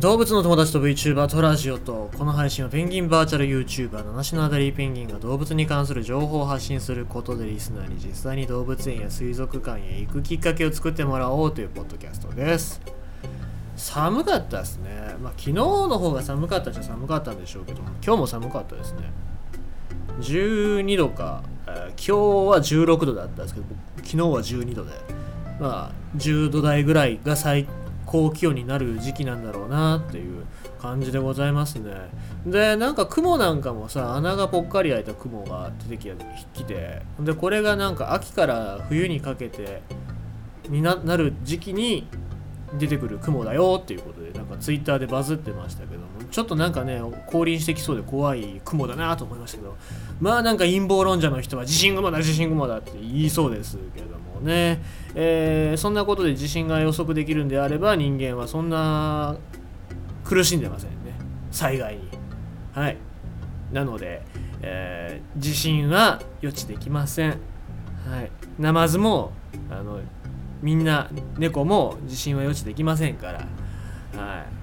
動物の友達と VTuber とラジオとこの配信はペンギンバーチャル YouTuber 七種のアダリーペンギンが動物に関する情報を発信することでリスナーに実際に動物園や水族館へ行くきっかけを作ってもらおうというポッドキャストです。寒かったですね。まあ昨日の方が寒かったっちゃ寒かったんでしょうけども今日も寒かったですね。12度か、えー今日は16度だったんですけど昨日は12度でまあ10度台ぐらいが最高気温になる時期なんだろうなっていう感じでございますね。でなんか雲なんかもさ穴がぽっかり開いた雲が出てききてでこれがなんか秋から冬にかけてにななる時期に出てくる雲だよっていうことでなんかツイッターでバズってましたけどもちょっとなんかね降臨してきそうで怖い雲だなと思いましたけどまあなんか陰謀論者の人は地震雲だ地震雲だって言いそうですけどね、えーそんなことで地震が予測できるんであれば人間はそんな苦しんでませんね。災害に。はい。なので、えー地震は予知できません。はい。ナマズもあのみんな猫も地震は予知できませんから。はい。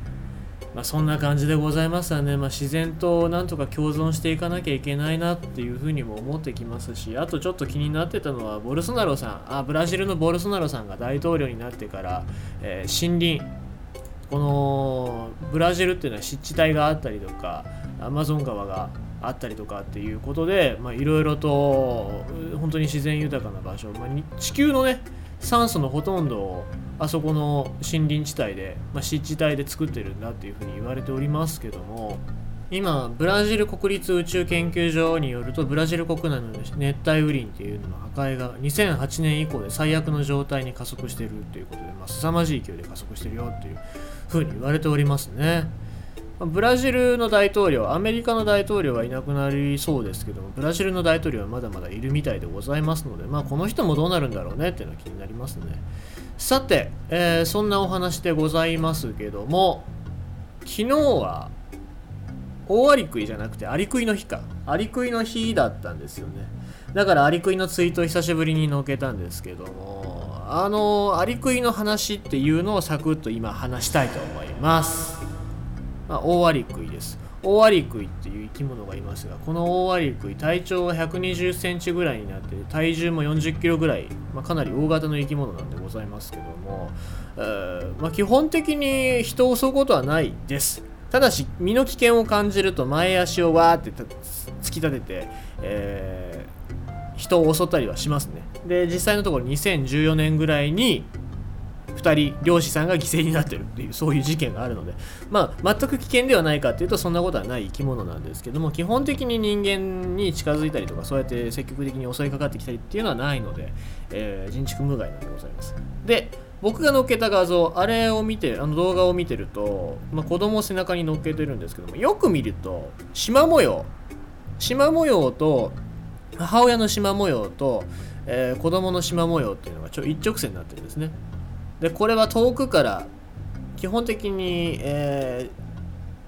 まあ、そんな感じでございますわね、まあ、自然となんとか共存していかなきゃいけないなっていうふうにも思ってきますしあとちょっと気になってたのはボルソナロさん。あブラジルのボルソナロさんが大統領になってから、えー森林。このブラジルっていうのは湿地帯があったりとかアマゾン川があったりとかっていうことでいろいろと本当に自然豊かな場所、まあ地球のね酸素のほとんどをあそこの森林地帯で、まあ、湿地帯で作ってるんだっていうふうに言われておりますけども今ブラジル国立宇宙研究所によるとブラジル国内の熱帯雨林っていうのの破壊が2008年以降で最悪の状態に加速してるっていうことで、まあ、凄まじい勢いで加速してるよっていうふうに言われておりますね。ブラジルの大統領、アメリカの大統領はいなくなりそうですけども、ブラジルの大統領はまだまだいるみたいでございますので、まあ、この人もどうなるんだろうねっていうのは気になりますね。さて、えーそんなお話でございますけども、昨日は大アリクイじゃなくてアリクイの日か。アリクイの日だったんですよね。だからアリクイのツイートを久しぶりに載っけたんですけども、あのアリクイの話っていうのをサクッと今話したいと思います。まあ、オオアリクイです。オオアリクイっていう生き物がいますが、このオオアリクイ、体長が120センチぐらいになって、体重も40キロぐらい、まあ、かなり大型の生き物なんでございますけども、えーまあ、基本的に人を襲うことはないです。ただし、身の危険を感じると前足をわーって突き立てて、えー人を襲ったりはしますね。で、実際のところ2014年ぐらいに、2人漁師さんが犠牲になってるっていうそういう事件があるのでまあ全く危険ではないかっていうとそんなことはない生き物なんですけども基本的に人間に近づいたりとかそうやって積極的に襲いかかってきたりっていうのはないので、えー人畜無害なんでございます。で僕が載っけた画像あれを見てあの動画を見てると、まあ、子供を背中に乗っけてるんですけどもよく見ると縞模様縞模様と母親の縞模様と、えー子供の縞模様っていうのがちょ一直線になってるんですね。でこれは遠くから基本的に、えー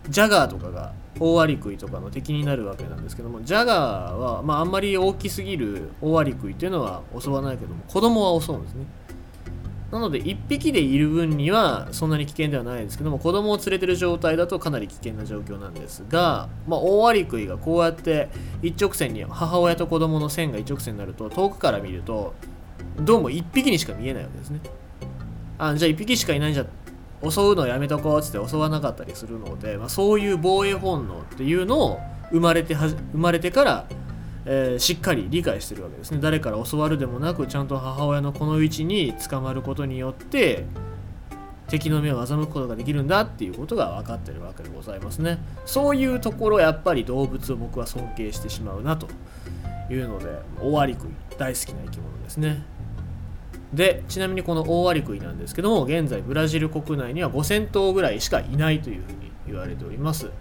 ジャガーとかがオオアリクイとかの敵になるわけなんですけどもジャガーは、まあ、あんまり大きすぎるオオアリクイっていうのは襲わないけども子供は襲うんですね。なので1匹でいる分にはそんなに危険ではないですけども子供を連れてる状態だとかなり危険な状況なんですが、まあ、オオアリクイがこうやって一直線に母親と子供の線が一直線になると遠くから見るとどうも1匹にしか見えないわけですね。あじゃあ1匹しかいないんじゃ襲うのやめとこうっつって襲わなかったりするので、まあ、そういう防衛本能っていうのを生まれて生まれてから、えーしっかり理解してるわけですね。誰から教わるでもなくちゃんと母親のこの位置に捕まることによって敵の目を欺くことができるんだっていうことが分かってるわけでございますね。そういうところやっぱり動物を僕は尊敬してしまうなというのでオオアリクイ大好きな生き物ですね。でちなみにこのオオアリクイなんですけども現在ブラジル国内には5000頭ぐらいしかいないというふうに言われております。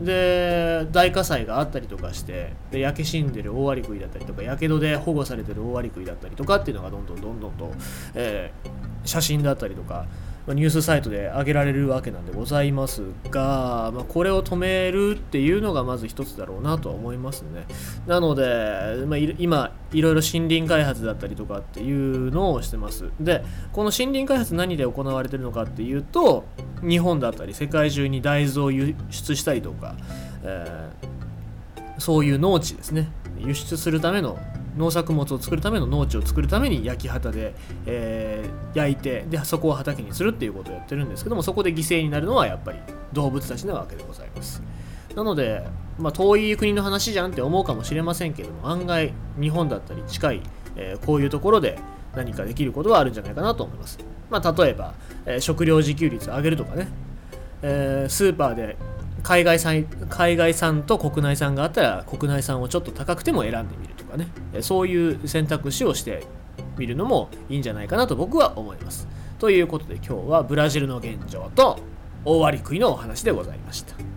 で大火災があったりとかしてで焼け死んでるオオアリクイだったりとかやけどで保護されてるオオアリクイだったりとかっていうのがどんどんどんどんと、えー写真だったりとかニュースサイトで上げられるわけなんでございますが、まあ、これを止めるっていうのがまず一つだろうなとは思いますね。なので、まあ、今、いろいろ森林開発だったりとかっていうのをしてます。で、この森林開発何で行われてるのかっていうと、日本だったり世界中に大豆を輸出したりとか、えー、そういう農地ですね、輸出するための農作物を作るための農地を作るために焼き畑で、え、焼いてでそこを畑にするっていうことをやってるんですけどもそこで犠牲になるのはやっぱり動物たちなわけでございます。なので、まあ、遠い国の話じゃんって思うかもしれませんけども案外日本だったり近い、えー、こういうところで何かできることはあるんじゃないかなと思います、まあ、例えば、えー、食料自給率を上げるとかね、えー、スーパーで海外産海外産と国内産があったら国内産をちょっと高くても選んでみるとかね。そういう選択肢をして見るのもいいんじゃないかなと僕は思います。ということで今日はブラジルの現状と大割り食いのお話でございました。